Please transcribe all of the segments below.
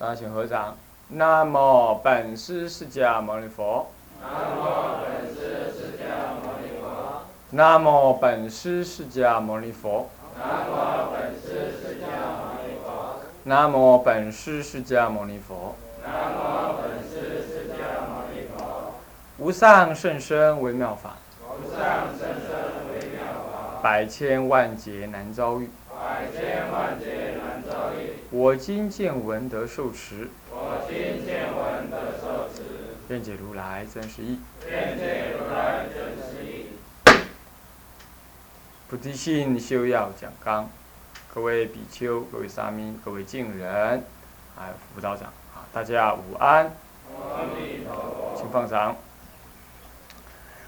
大家请合掌。南无本师释迦牟尼佛。南无本师释迦牟尼佛。南无本师释迦牟尼佛。南无本师释迦牟尼佛。南无本师释迦牟尼佛。南无本师释迦牟尼佛。无上甚深微妙法，无上甚深微妙法，百千万劫难遭遇。百千万劫。我今见闻得受持，我今见闻得受持，愿解如来真实义。愿解如来真实义。菩提心修要讲纲，各位比丘、各位沙弥、各位敬人，还有辅导长，啊，大家午安。请放掌。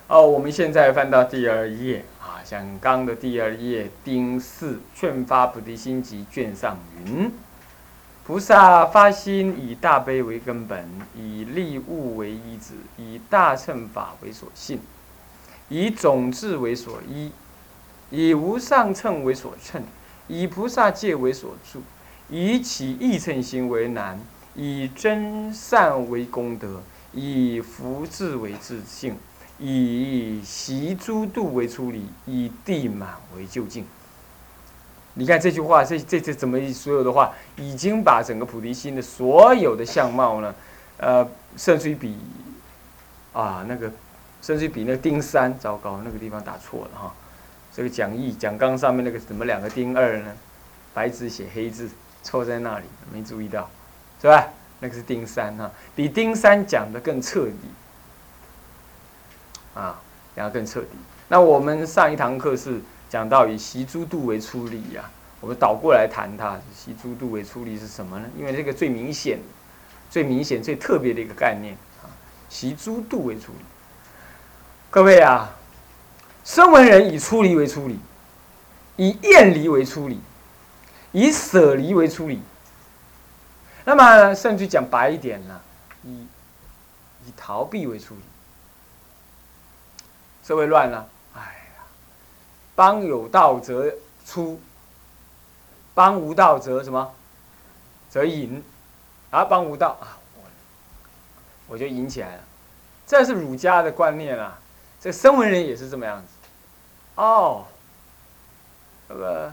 哦，我们现在翻到第二页啊，讲纲的第二页丁四《劝发菩提心集》卷上云：菩萨发心以大悲为根本，以利物为依止，以大乘法为所信，以种智为所依，以无上乘为所乘，以菩萨戒为所住，以起义乘心为难，以真善为功德，以福智为自性。以习诸度为出离，以地满为就近。你看这句话，这这这怎么所有的话，已经把整个菩提心的所有的相貌呢，呃，甚至于比啊那个，甚至于比那个丁三，糟糕，那个地方打错了哈。这个讲义讲纲上面那个怎么两个丁二呢？白纸写黑字，错在那里，没注意到，是吧？那个是丁三哈，比丁三讲的更彻底。啊，讲的更彻底。那我们上一堂课是讲到以习诸度为出离呀，我们倒过来谈它，习诸度为出离是什么呢？因为这个最明显、最明显、最特别的一个概念啊，习诸度为出离。各位啊，声闻人以出离为出离，以厌离为出离，以舍离为出离。那么甚至讲白一点呢，以以逃避为出离。社会乱了，帮有道则出，帮无道则什么？则隐，啊，帮无道啊，我就隐起来了。这是儒家的观念啊，这声闻人也是这么样子。哦，那个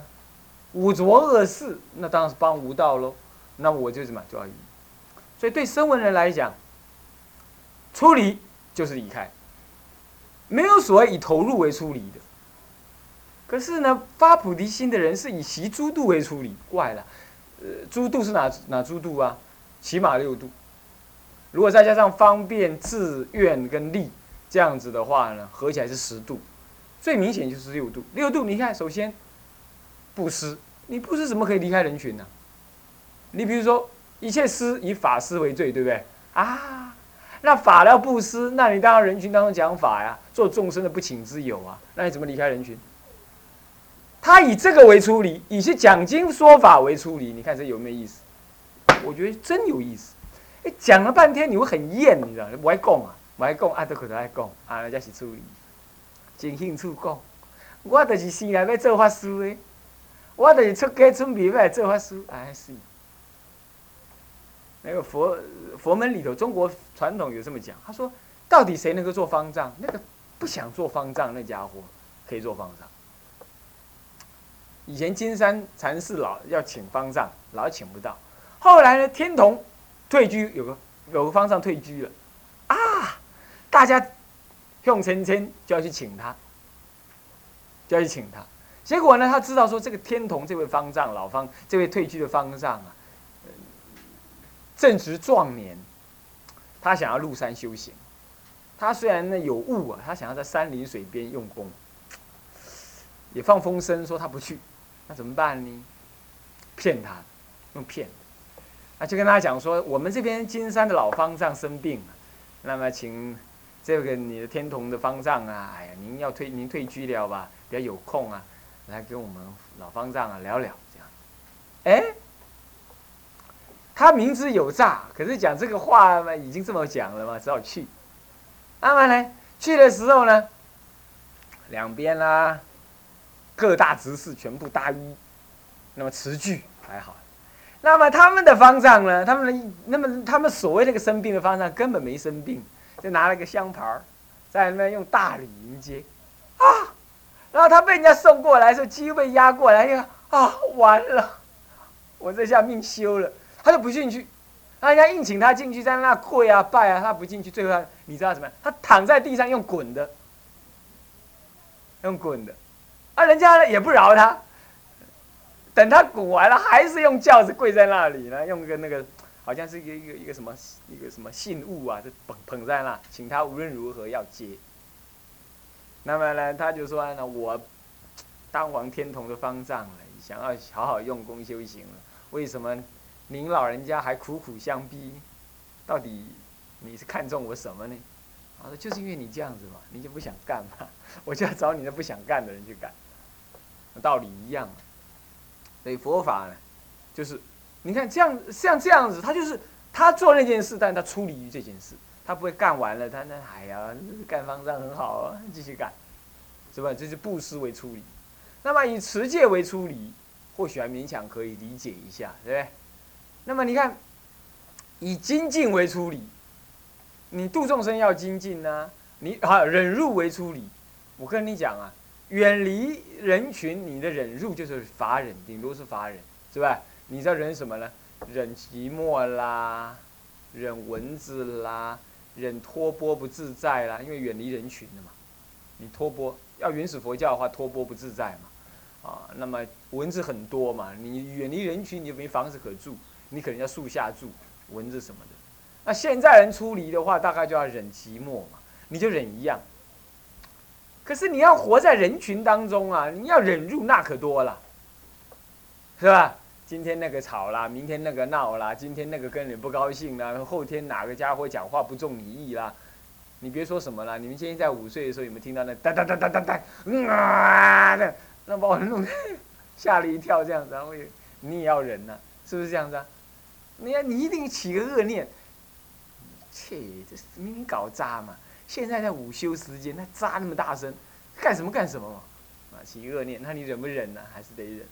五浊恶世，那当然是帮无道喽。那我就什么就要隐。所以对声闻人来讲，出离就是离开。没有所谓以投入为出离的，可是呢，发菩提心的人是以习诸度为处理，怪了。呃，诸度是哪哪诸度啊？起码六度。如果再加上方便、自愿跟利这样子的话呢，合起来是十度。最明显就是六度。六度，你看，首先布施，你布施怎么可以离开人群呢？你比如说，一切施以法施为最，对不对？啊。那法要布施，那你当然人群当中讲法呀，做众生的不请之友啊，那你怎么离开人群？他以这个为出离，以去讲经说法为出离，你看这有没有意思？我觉得真有意思。哎，讲了半天你会很厌，你知道吗？不爱讲啊，不爱讲，啊，都可能爱讲，啊，那才是出离。真兴趣讲，我就是生来要做法师的，我就是出家出名要来做法师，哎是。那个佛佛门里头，中国传统有这么讲，他说：到底谁能够做方丈？那个不想做方丈那家伙可以做方丈。以前金山禅寺老要请方丈，老请不到。后来呢，天童退居，有个有个方丈退居了，啊，大家用谆谆就要去请他，就要去请他。结果呢，他知道说这个天童这位方丈老方，这位退居的方丈啊。正值壮年，他想要入山修行。他虽然呢有悟啊，他想要在山林水边用功，也放风声说他不去，那怎么办呢？骗他，用骗。啊，就跟他讲说，我们这边金山的老方丈生病了，那么请这个你的天童的方丈啊，哎呀，您要退您退居了吧，比较有空啊，来跟我们老方丈啊聊聊这样。哎。他明知有诈，可是讲这个话嘛，已经这么讲了嘛，只好去。那么呢，去的时候呢，两边啦，各大执事全部搭衣，那么词句还好。那么他们的方丈呢？他们的那么他们所谓那个生病的方丈根本没生病，就拿了个香牌儿，在那边用大礼迎接，啊，然后他被人家送过来，时候，几乎被压过来，呀啊，完了，我这下命休了，他就不进去，人家硬请他进去，在那跪啊拜啊，他不进去，最后他你知道怎么样？他躺在地上用滚的，用滚的，啊，人家也不饶他。等他鼓完了，还是用轿子跪在那里呢，用个那个，好像是一个一个一个什么一个什么信物啊，就捧捧在那，请他无论如何要接。那么呢，他就说呢，我当王天童的方丈了，想要好好用功修行了，为什么您老人家还苦苦相逼？到底你是看中我什么呢？他说就是因为你这样子嘛，你就不想干嘛，我就要找你那不想干的人去干，道理一样。所以佛法呢，就是你看这样像这样子，他就是他做那件事，但他出离于这件事，他不会干完了，他那哎呀，干方丈很好啊，继续干，是吧？这是布施为出离，那么以持戒为出离，或许还勉强可以理解一下，对不对？那么你看，以精进为出离，你度众生要精进呢，你啊忍辱为出离，我跟你讲啊。远离人群，你的忍辱就是法忍，顶多是法忍，是吧？你在忍什么呢？忍寂寞啦，忍蚊子啦，忍托钵不自在啦，因为远离人群的嘛。你托钵要原始佛教的话，托钵不自在嘛。啊，那么蚊子很多嘛，你远离人群，你就没房子可住，你可能要树下住，蚊子什么的。那现在人出离的话，大概就要忍寂寞嘛，你就忍一样。可是你要活在人群当中啊，你要忍辱那可多了，是吧？今天那个吵啦，明天那个闹啦，今天那个跟你不高兴啦，后天哪个家伙讲话不中你意啦？你别说什么了，你们今天在午睡的时候有没有听到那哒哒哒哒哒哒，啊的，那把我弄吓了一跳，这样子，然后你也要忍呐，是不是这样子啊？你要你一定起个恶念，切，这明明搞渣嘛。现在在午休时间，那扎那么大声，干什么干什么嘛？啊，起恶念，那你忍不忍呢？还是得忍。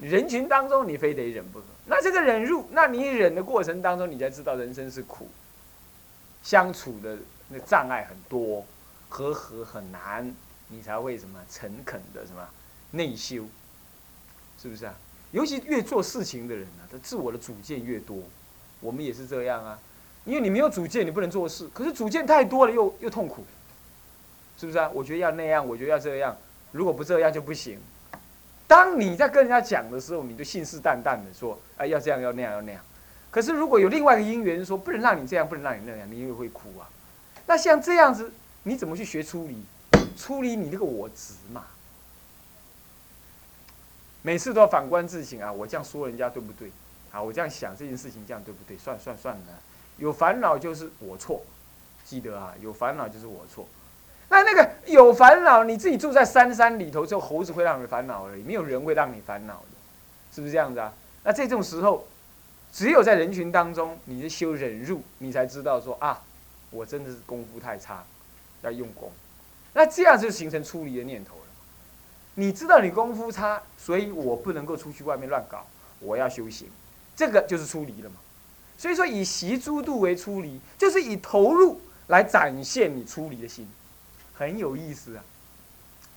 人群当中，你非得忍不可。那这个忍入，那你忍的过程当中，你才知道人生是苦，相处的那障碍很多，和和很难，你才会什么诚恳的什么内修，是不是啊？尤其越做事情的人呢，他自我的主见越多，我们也是这样啊。因为你没有主见，你不能做事。可是主见太多了，又又痛苦，是不是啊？我觉得要那样，我觉得要这样，如果不这样就不行。当你在跟人家讲的时候，你就信誓旦旦的说：“哎，要这样，要那样，要那样。”可是如果有另外一个因缘说不能让你这样，不能让你那样，你又会哭啊。那像这样子，你怎么去学出离？出离你那个我执嘛。每次都要反观自省啊！我这样说人家对不对？啊，我这样想这件事情这样对不对？算算算了。有烦恼就是我错，记得啊，有烦恼就是我错。那那个有烦恼，你自己住在山山里头，就猴子会让你烦恼而已，没有人会让你烦恼的，是不是这样子啊？那这种时候，只有在人群当中，你是修忍辱，你才知道说啊，我真的是功夫太差，要用功。那这样就形成出离的念头了。你知道你功夫差，所以我不能够出去外面乱搞，我要修行，这个就是出离了嘛。所以说，以习诸度为出离，就是以投入来展现你出离的心，很有意思啊。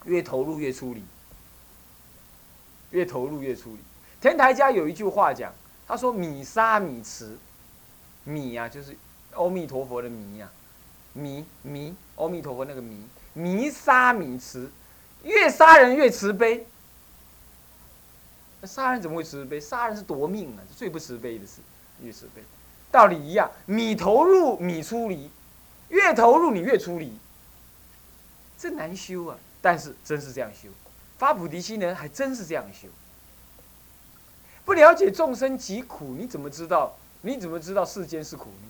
越投入越出离，越投入越出离。天台家有一句话讲，他说：“米沙米慈，米啊，就是阿弥陀佛的米啊，弥弥，阿弥陀佛那个弥，弥沙米慈，越杀人越慈悲。那杀人怎么会慈悲？杀人是夺命啊，最不慈悲的事。”越慈悲，道理一样。米投入，米出离，越投入你越出离，这难修啊！但是真是这样修，发菩提心人还真是这样修。不了解众生疾苦，你怎么知道？你怎么知道世间是苦呢？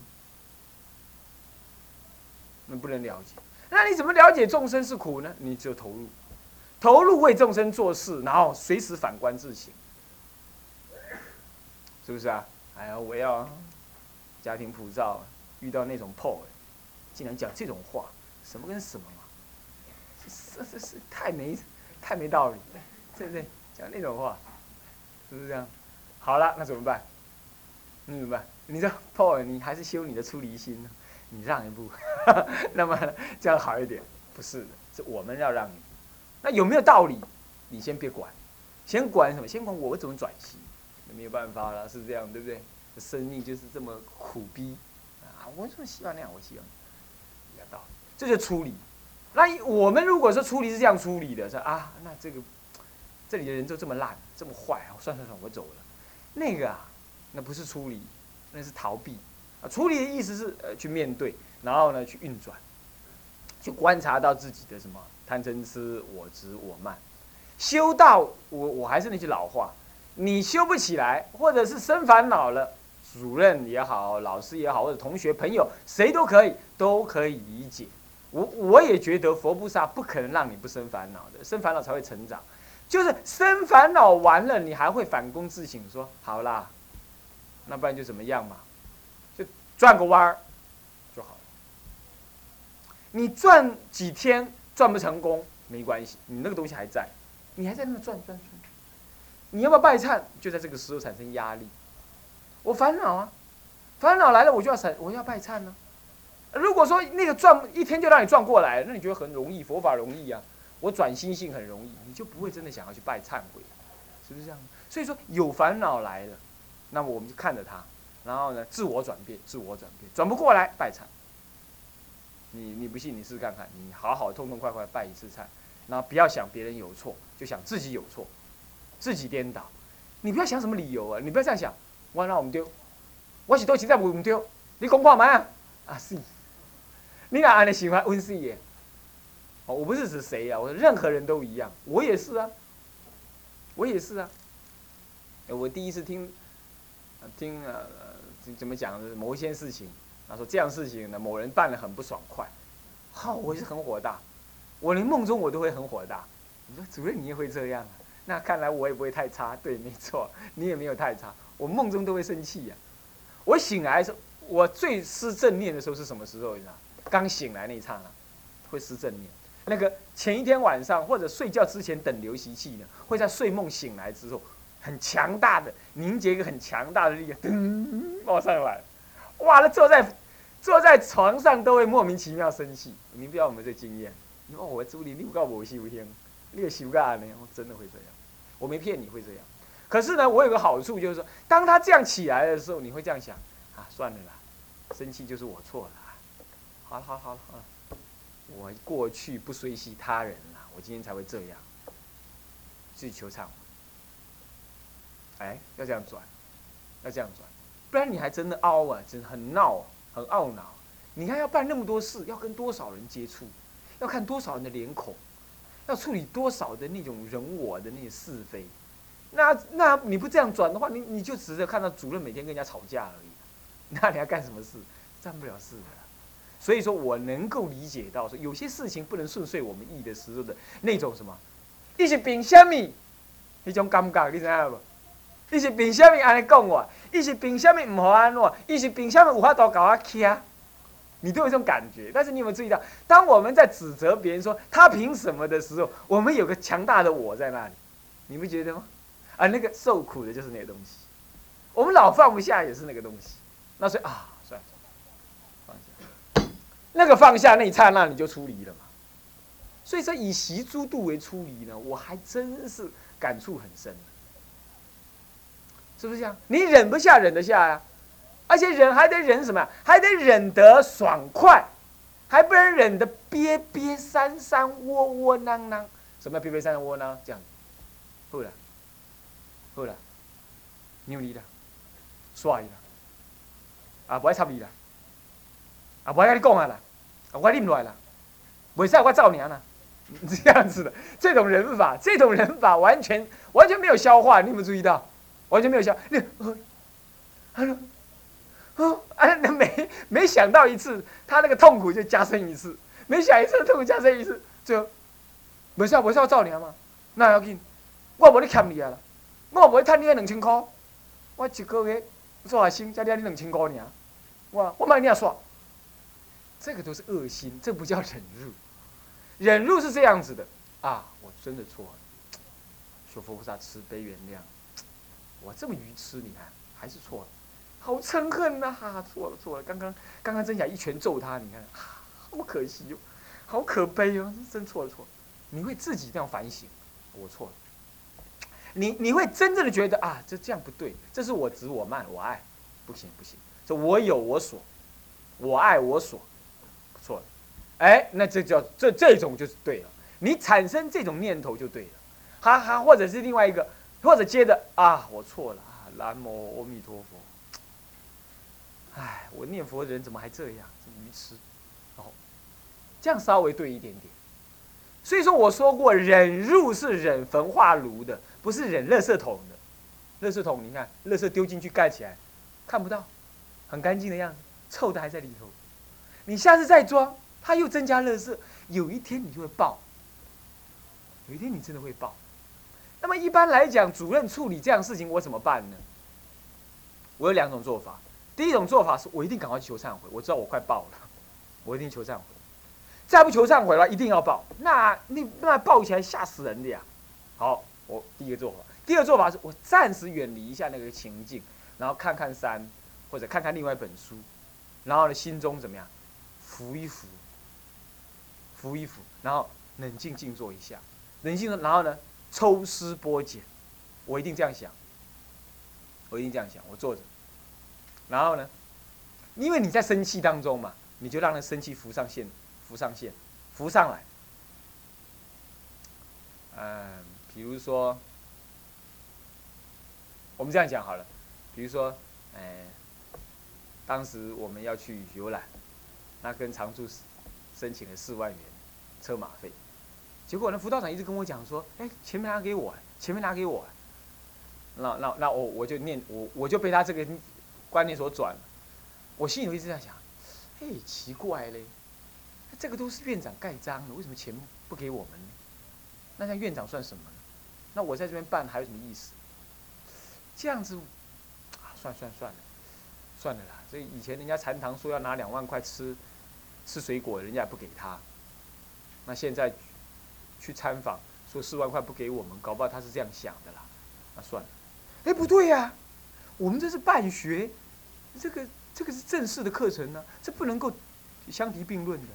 那不能了解。那你怎么了解众生是苦呢？你只有投入，投入为众生做事，然后随时反观自省，是不是啊？哎呀，我要家庭普照，遇到那种破，竟然讲这种话，什么跟什么嘛？是是是，太没太没道理，对不对？讲那种话，是不是这样？好了，那怎么办？你明白？你说 Paul，你还是修你的出离心呢？你让一步，那么这样好一点？不是的，是我们要让你。那有没有道理？你先别管，先管什么？先管我怎么转型？没有办法了，是这样，对不对？生命就是这么苦逼啊！我这么希望那样，我希望一样道理，这就处理。那我们如果说处理是这样处理的，说啊，那这个这里的人就这么烂，这么坏，我算算算，我走了。那个啊，那不是处理，那是逃避啊。处理的意思是呃去面对，然后呢去运转，去观察到自己的什么贪嗔痴我执我慢。修道，我我还是那句老话，你修不起来，或者是生烦恼了，主任也好，老师也好，或者同学朋友谁都可以，都可以理解。我我也觉得佛菩萨不可能让你不生烦恼的，生烦恼才会成长。就是生烦恼完了，你还会反躬自省，说好啦，那不然就怎么样嘛？就转个弯儿就好了。你转几天转不成功没关系，你那个东西还在，你还在那转转转。你要不要拜忏？就在这个时候产生压力。我烦恼啊，烦恼来了我就要闪，我要拜忏呢。如果说那个转一天就让你转过来，那你觉得很容易？佛法容易啊，我转心性很容易，你就不会真的想要去拜忏悔，是不是这样？所以说有烦恼来了，那么我们就看着他，然后呢，自我转变，自我转变，转不过来拜忏。你你不信，你试试看看，你好好痛痛快快拜一次忏，然后不要想别人有错，就想自己有错，自己颠倒。你不要想什么理由啊，你不要这样想，我让我们丢，我是都实在不丢，你讲话嘛啊？是。你哪安尼喜欢温室耶？哦，我不是指谁呀，我说任何人都一样，我也是啊，我也是啊。我第一次听，听呃怎么讲某一件事情，他说这样事情呢，某人办的很不爽快，好，我是很火大，我连梦中我都会很火大。你说主任你也会这样啊？那看来我也不会太差，对，没错，你也没有太差，我梦中都会生气呀。我醒来的时候，我最失正念的时候是什么时候？你知道？刚醒来那一刹那，会失正念。那个前一天晚上或者睡觉之前等流习气呢，会在睡梦醒来之后，很强大的凝结一个很强大的力量，噔冒上来，哇！那坐在坐在床上都会莫名其妙生气。你不要我们这经验，你问我朱你你不告我修天，你也修干呢？真的会这样，我没骗你会这样。可是呢，我有个好处就是说，当他这样起来的时候，你会这样想啊，算了啦，生气就是我错了。好了好了好了啊！我过去不随喜他人了，我今天才会这样，自己求忏悔。哎，要这样转，要这样转，不然你还真的凹啊，真的很闹，很懊恼。你看要办那么多事，要跟多少人接触，要看多少人的脸孔，要处理多少的那种人我的那些是非。那那你不这样转的话，你你就只是看到主任每天跟人家吵架而已，那你要干什么事？干不了事的。所以说我能够理解到，说有些事情不能顺遂我们意的时候的那种什么，一是凭什么？那种感觉你知道不？一是凭什么安尼讲我？一是凭什么唔好安我？一是凭什么有法度搞我徛？你都有这种感觉。但是你有没有注意到，当我们在指责别人说他凭什么的时候，我们有个强大的我在那里，你不觉得吗？啊，那个受苦的就是那个东西，我们老放不下也是那个东西。那所以啊。那个放下那一刹那，你就出离了嘛。所以说，以习诸度为出离呢，我还真是感触很深。是不是这样？你忍不下，忍得下呀？而且忍还得忍什么？还得忍得爽快，还不能忍得憋憋三三窝窝囊囊。什么憋憋三三窝囊？这样，好了，好了，牛你了，帅了，啊，不爱插你了，啊，不爱跟你讲啊啦。我拎来了，为啥我造你啊？这样子的这种人法，这种人法完全完全没有消化，你有没有注意到？完全没有消，你，啊，哦，啊，没没想到一次，他那个痛苦就加深一次，没想一次痛苦加深一次，就，为啥为啥我造你啊嘛？那要紧，我无咧欠你啊啦，我无咧趁你两千块，我一个月做下心才领你两千块尔，我我买你啊耍。这个都是恶心，这不叫忍辱。忍辱是这样子的啊，我真的错了，求佛菩萨慈悲原谅。我这么愚痴，你看还是错了。好嗔恨呐！哈，错了错了，刚刚刚刚真想一拳揍他，你看，好可惜哟，好可悲哦，真错了错了。你会自己这样反省，我错了。你你会真正的觉得啊，这这样不对，这是我执我慢我爱，不行不行，这我有我所，我爱我所，错了。哎，那这叫这这种就是对了。你产生这种念头就对了，哈哈，或者是另外一个，或者接着啊，我错了啊，南无阿弥陀佛。哎，我念佛的人怎么还这样，这么愚痴？哦，这样稍微对一点点。所以说我说过，忍辱是忍焚化炉的，不是忍垃圾桶的。垃圾桶，你看，垃圾丢进去盖起来，看不到，很干净的样子，臭的还在里头。你下次再装，它又增加垃圾，有一天你就会爆。有一天你真的会爆。那么一般来讲，主任处理这样事情，我怎么办呢？我有两种做法。第一种做法是我一定赶快求忏悔，我知道我快爆了，我一定求忏悔。再不求忏悔了，一定要爆。那那那爆起来吓死人的呀！好，我第一个做法。第二个做法是我暂时远离一下那个情境，然后看看山，或者看看另外一本书，然后呢，心中怎么样？扶一扶，扶一扶，然后冷静静坐一下。冷静，然后呢，抽丝剥茧，我一定这样想，我一定这样想，我坐着，然后呢，因为你在生气当中嘛，你就让那生气浮上线，浮上线，浮上来。嗯，比如说，我们这样讲好了，比如说，哎，当时我们要去游览，那跟常住申请了四万元车马费。结果呢，辅导长一直跟我讲说：“哎，钱没拿给我，钱没拿给我。”那那那我我就念我我就被他这个观念所转。我心里一直在想：“哎，奇怪嘞，这个都是院长盖章的，为什么钱不给我们呢？那像院长算什么呢？那我在这边办还有什么意思？这样子啊，算算算了，算了啦。所以以前人家禅堂说要拿两万块吃吃水果，人家也不给他。那现在。”去参访，说四万块不给我们，搞不好他是这样想的啦。那算了，哎，不对呀，我们这是办学，这个这个是正式的课程呢，这不能够相提并论的。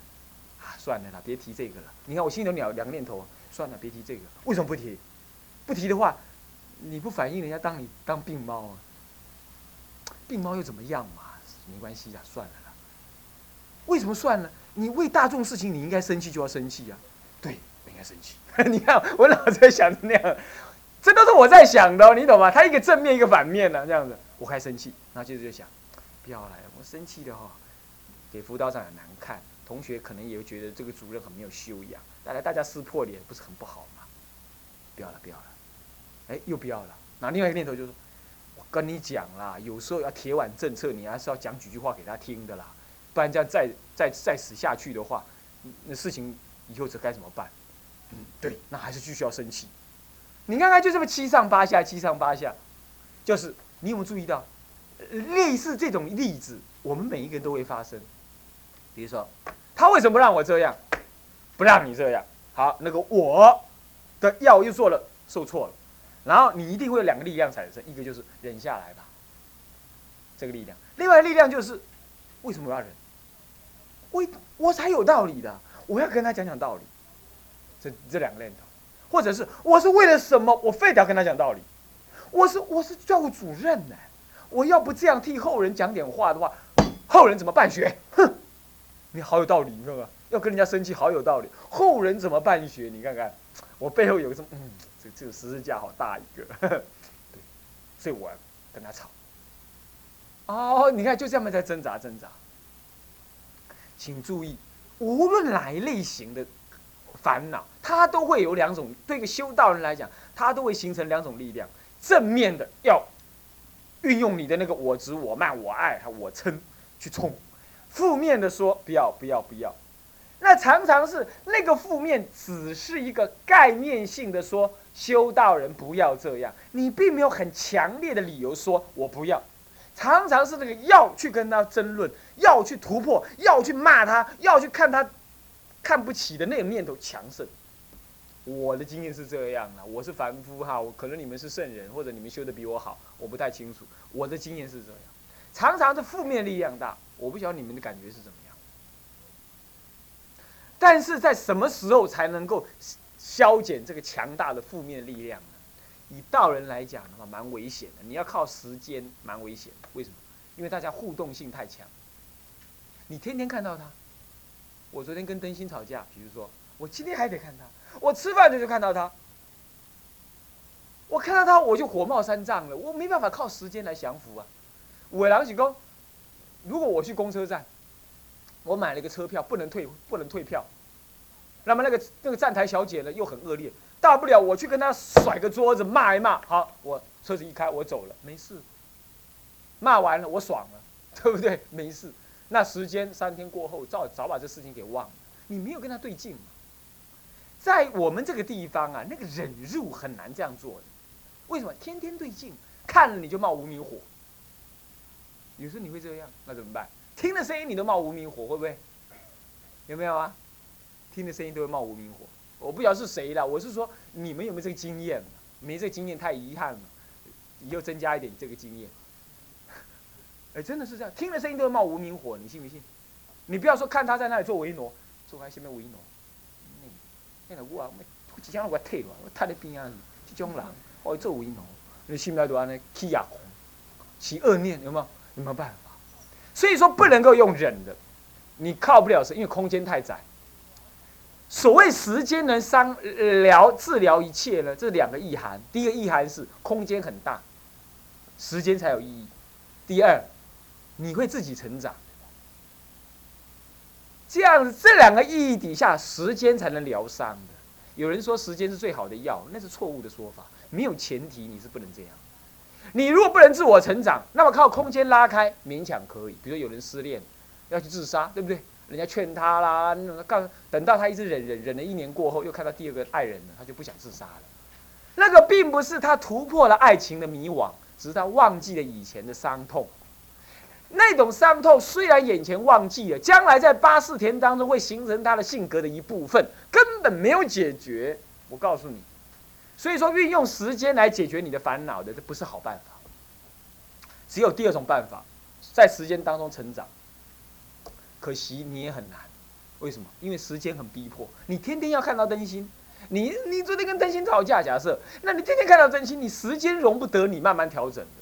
啊，算了啦，别提这个了。你看我心里有两两个念头，算了，别提这个。为什么不提？不提的话，你不反映人家当你当病猫啊？病猫又怎么样嘛？没关系的，算了啦。为什么算呢？你为大众事情，你应该生气就要生气啊。对。应该生气，你看我老在想那样，这都是我在想的，你懂吗？他一个正面，一个反面呢，这样子，我开生气，然后接着就想，不要来了，我生气的话，给辅导长也难看，同学可能也会觉得这个主任很没有修养，带来大家撕破脸，不是很不好吗？不要了，不要了，哎，又不要了。那另外一个念头就是，我跟你讲啦，有时候要铁腕政策，你还是要讲几句话给他听的啦，不然这样再再再死下去的话，那事情以后这该怎么办？嗯，对，那还是继续要生气。你看看，就这么七上八下，七上八下，就是你有没有注意到，类似这种例子，我们每一个人都会发生。比如说，他为什么不让我这样，不让你这样？好，那个我的药又做了受挫了，然后你一定会有两个力量产生，一个就是忍下来吧，这个力量；另外力量就是为什么我要忍？我我才有道理的，我要跟他讲讲道理。这这两个念头，或者是我是为了什么？我非得要跟他讲道理。我是我是教务主任呢，我要不这样替后人讲点话的话，后人怎么办学？哼，你好有道理，你看看，要跟人家生气好有道理。后人怎么办学？你看看，我背后有个什么？嗯，这这个十字架好大一个，对，所以我跟他吵。哦，你看就这样在挣扎挣扎。请注意，无论哪一类型的。烦恼，它都会有两种。对一个修道人来讲，它都会形成两种力量。正面的要运用你的那个我执、我慢、我爱、我嗔去冲；负面的说不要、不要、不要。那常常是那个负面只是一个概念性的说，修道人不要这样。你并没有很强烈的理由说我不要。常常是那个要去跟他争论，要去突破，要去骂他，要去看他。看不起的那种念头强盛，我的经验是这样的，我是凡夫哈，我可能你们是圣人，或者你们修的比我好，我不太清楚。我的经验是这样，常常是负面力量大。我不晓得你们的感觉是怎么样。但是在什么时候才能够消减这个强大的负面力量呢？以道人来讲的话，蛮危险的。你要靠时间，蛮危险的。为什么？因为大家互动性太强。你天天看到他，我昨天跟灯芯吵架，比如说，我今天还得看他，我吃饭的时候看到他，我看到他我就火冒三丈了，我没办法靠时间来降服啊。伟郎举公，如果我去公车站，我买了一个车票，不能退，不能退票，那么那个那个站台小姐呢又很恶劣，大不了我去跟他甩个桌子骂一骂，好，我车子一开我走了，没事。骂完了我爽了，对不对？没事。那时间三天过后，早早把这事情给忘了。你没有跟他对劲？在我们这个地方啊，那个忍辱很难这样做的。为什么？天天对镜，看了你就冒无名火。有时候你会这样，那怎么办？听了声音你都冒无名火，会不会？有没有啊？听的声音都会冒无名火。我不晓得是谁了，我是说你们有没有这个经验？没这个经验太遗憾了，你又增加一点这个经验。哎，真的是这样，听的声音都会冒无名火，你信不信？你不要说看他在那里做维诺，做在下面维诺，那我啊，我即将我退了，我瘫在边啊，这种人我做维诺，你心内都安尼起牙红，起恶念，有没有？有没有办法？所以说不能够用忍的，你靠不了是因为空间太窄。所谓时间能伤疗治疗一切呢，这两个意涵。第一个意涵是空间很大，时间才有意义。第二。你会自己成长，这样这两个意义底下，时间才能疗伤的。有人说时间是最好的药，那是错误的说法。没有前提，你是不能这样。你如果不能自我成长，那么靠空间拉开勉强可以。比如有人失恋，要去自杀，对不对？人家劝他啦，干等到他一直忍忍忍了一年过后，又看到第二个爱人了，他就不想自杀了。那个并不是他突破了爱情的迷惘，只是他忘记了以前的伤痛。那种伤痛虽然眼前忘记了，将来在八四田当中会形成他的性格的一部分，根本没有解决。我告诉你，所以说运用时间来解决你的烦恼的，这不是好办法。只有第二种办法，在时间当中成长。可惜你也很难，为什么？因为时间很逼迫，你天天要看到灯芯。你你昨天跟灯芯吵架，假设，那你天天看到灯芯，你时间容不得你慢慢调整的，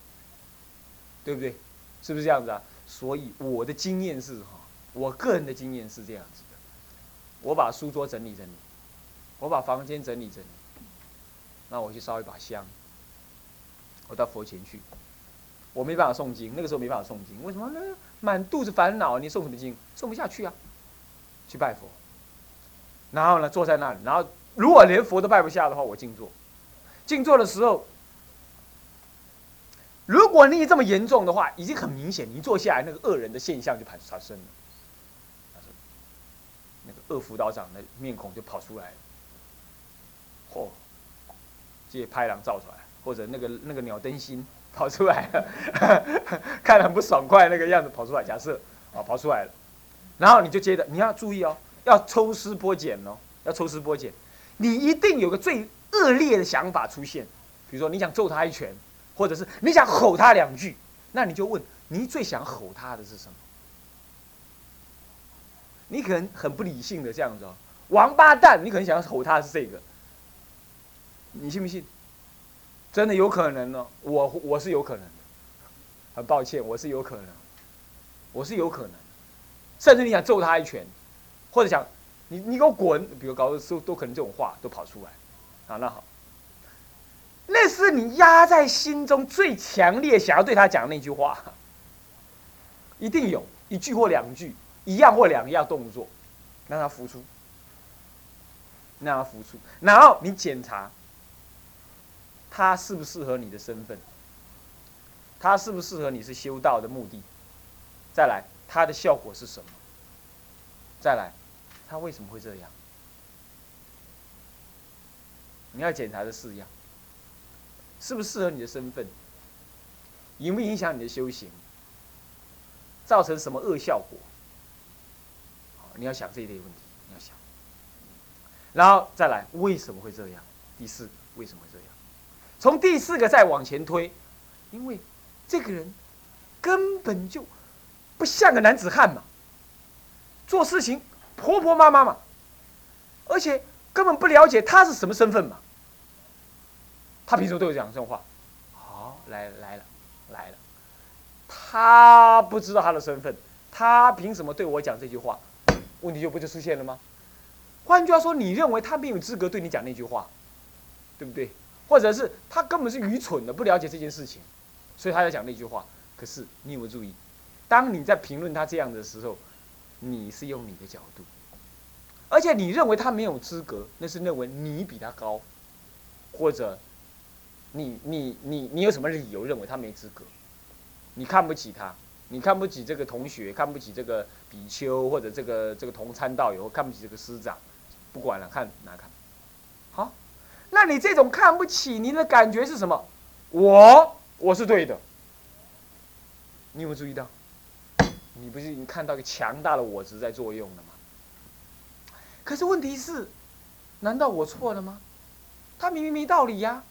对不对？是不是这样子啊？所以我的经验是哈，我个人的经验是这样子的。我把书桌整理整理，我把房间整理整理，那我去烧一把香，我到佛前去。我没办法诵经，那个时候没办法诵经，为什么呢？满肚子烦恼，你诵什么经？诵不下去啊。去拜佛，然后呢，坐在那里，然后如果连佛都拜不下的话，我静坐。静坐的时候。如果你这么严重的话，已经很明显，你坐下来那个恶人的现象就产产生了。那个恶辅导长的面孔就跑出来了。嚯，这些拍狼照出来，或者那个那个鸟灯芯跑出来了，看很不爽快那个样子跑出来。假设啊跑出来了，然后你就接着你要注意哦，要抽丝剥茧哦，要抽丝剥茧。你一定有个最恶劣的想法出现，比如说你想揍他一拳。或者是你想吼他两句，那你就问你最想吼他的是什么？你可能很不理性的这样子哦，王八蛋！你可能想要吼他的是这个，你信不信？真的有可能呢，我我是有可能的，很抱歉，我是有可能，我是有可能，甚至你想揍他一拳，或者想你你给我滚，比如搞的时候都可能这种话都跑出来，啊，那好。那是你压在心中最强烈想要对他讲的那句话，一定有一句或两句，一样或两样动作，让他付出，让他付出，然后你检查他适不适合你的身份，他适不适合你是修道的目的，再来他的效果是什么，再来他为什么会这样，你要检查这四样。适不适合你的身份？影不影响你的修行？造成什么恶效果？你要想这一类问题，你要想。然后再来，为什么会这样？第四，为什么会这样？从第四个再往前推，因为这个人根本就不像个男子汉嘛，做事情婆婆妈妈嘛，而且根本不了解他是什么身份嘛。他凭什么对我讲这种话？好，来来了，来了，他不知道他的身份，他凭什么对我讲这句话？问题就不就出现了吗？换句话说，你认为他没有资格对你讲那句话，对不对？或者是他根本是愚蠢的，不了解这件事情，所以他要讲那句话。可是你有没有注意，当你在评论他这样的时候，你是用你的角度，而且你认为他没有资格，那是认为你比他高，或者你你你你有什么理由认为他没资格？你看不起他，你看不起这个同学，看不起这个比丘，或者这个这个同参道友，看不起这个师长，不管了，看哪看？好。那你这种看不起你的感觉是什么？我我是对的，你有没有注意到？你不是已经看到一个强大的我值在作用了吗？可是问题是，难道我错了吗？他明明没道理呀。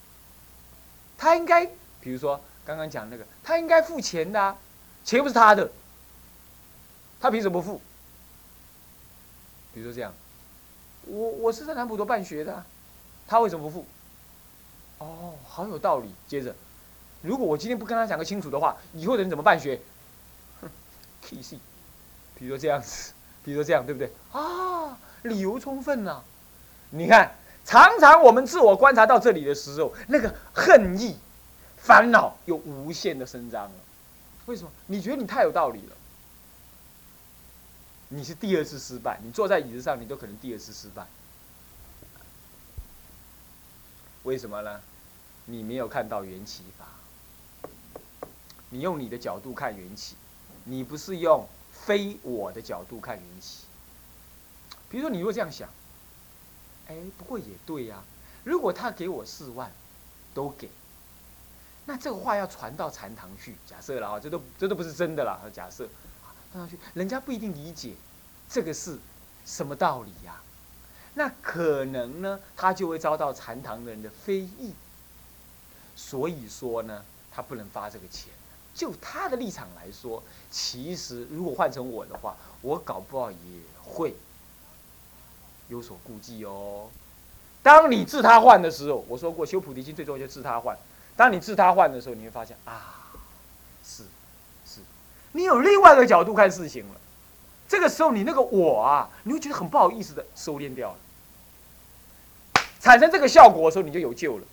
他应该，比如说刚刚讲那个，他应该付钱的，钱又不是他的，他凭什么不付？比如说这样，我我是在南普陀办学的。他为什么不付？哦，好有道理。接着，如果我今天不跟他讲个清楚的话，以后的人怎么办学？哼，K C，比如说这样子，比如说这样，对不对？啊，理由充分呐。你看，常常我们自我观察到这里的时候，那个恨意、烦恼又无限的伸张了。为什么？你觉得你太有道理了？你是第二次失败，你坐在椅子上，你都可能第二次失败。为什么呢？你没有看到缘起法，你用你的角度看缘起，你不是用非我的角度看缘起。比如说，你如果这样想，哎，不过也对呀。如果他给我四万，都给，那这个话要传到禅堂去，假设了啊，这都这都不是真的了。假设，传上去，人家不一定理解这个是什么道理呀。那可能呢，他就会遭到禅堂的人的非议。所以说呢，他不能发这个钱。就他的立场来说，其实如果换成我的话，我搞不好也会有所顾忌哦。当你治他换的时候，我说过修菩提心最重要就治他换。当你治他换的时候，你会发现啊，是是，你有另外一个角度看事情了。这个时候，你那个我啊，你会觉得很不好意思的收敛掉了。产生这个效果的时候，你就有救了。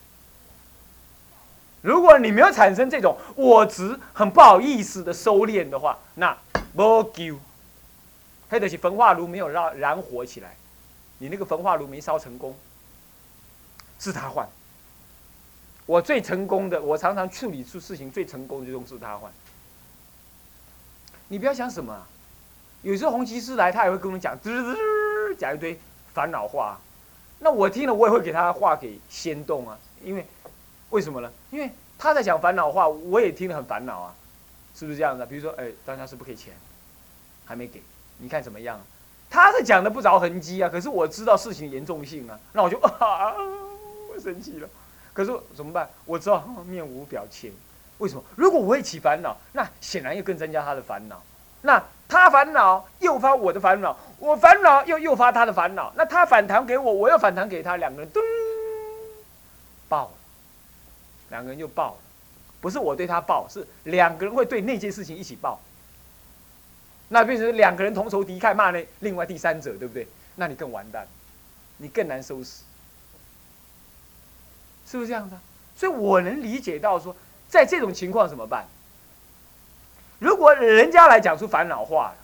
如果你没有产生这种我执，很不好意思的收敛的话，那没救。黑的是焚化炉没有让燃火起来，你那个焚化炉没烧成功，自他换。我最成功的，我常常处理出事情最成功的就用自他换。你不要想什么，有时候红旗师来，他也会跟我们讲，滋滋讲一堆烦恼话。那我听了，我也会给他话给先动啊，因为为什么呢？因为他在讲烦恼话，我也听得很烦恼啊，是不是这样的？比如说，哎，大家是不给钱，还没给，你看怎么样？他是讲的不着痕迹啊，可是我知道事情严重性啊，那我就 啊，我生气了。可是怎么办？我知道面无表情，为什么？如果我也起烦恼，那显然又更增加他的烦恼。那他烦恼诱发我的烦恼，我烦恼又诱发他的烦恼。那他反弹给我，我又反弹给他，两个人咚爆了，两个人就爆了。不是我对他爆，是两个人会对那件事情一起爆。那变成两个人同仇敌忾，骂那另外第三者，对不对？那你更完蛋，你更难收拾，是不是这样子？所以我能理解到说，在这种情况怎么办？如果人家来讲出烦恼话，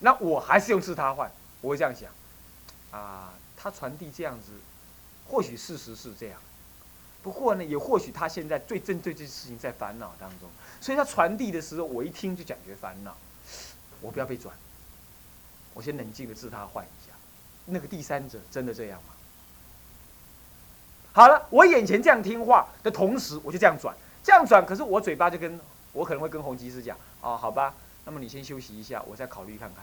那我还是用自他换，我会这样想，啊，他传递这样子，或许事实是这样，不过呢，也或许他现在最针对这件事情在烦恼当中，所以他传递的时候，我一听就感觉烦恼，我不要被转，我先冷静的自他换一下，那个第三者真的这样吗？好了，我眼前这样听话的同时，我就这样转，这样转，可是我嘴巴就跟。我可能会跟洪吉师讲，哦，好吧，那么你先休息一下，我再考虑看看。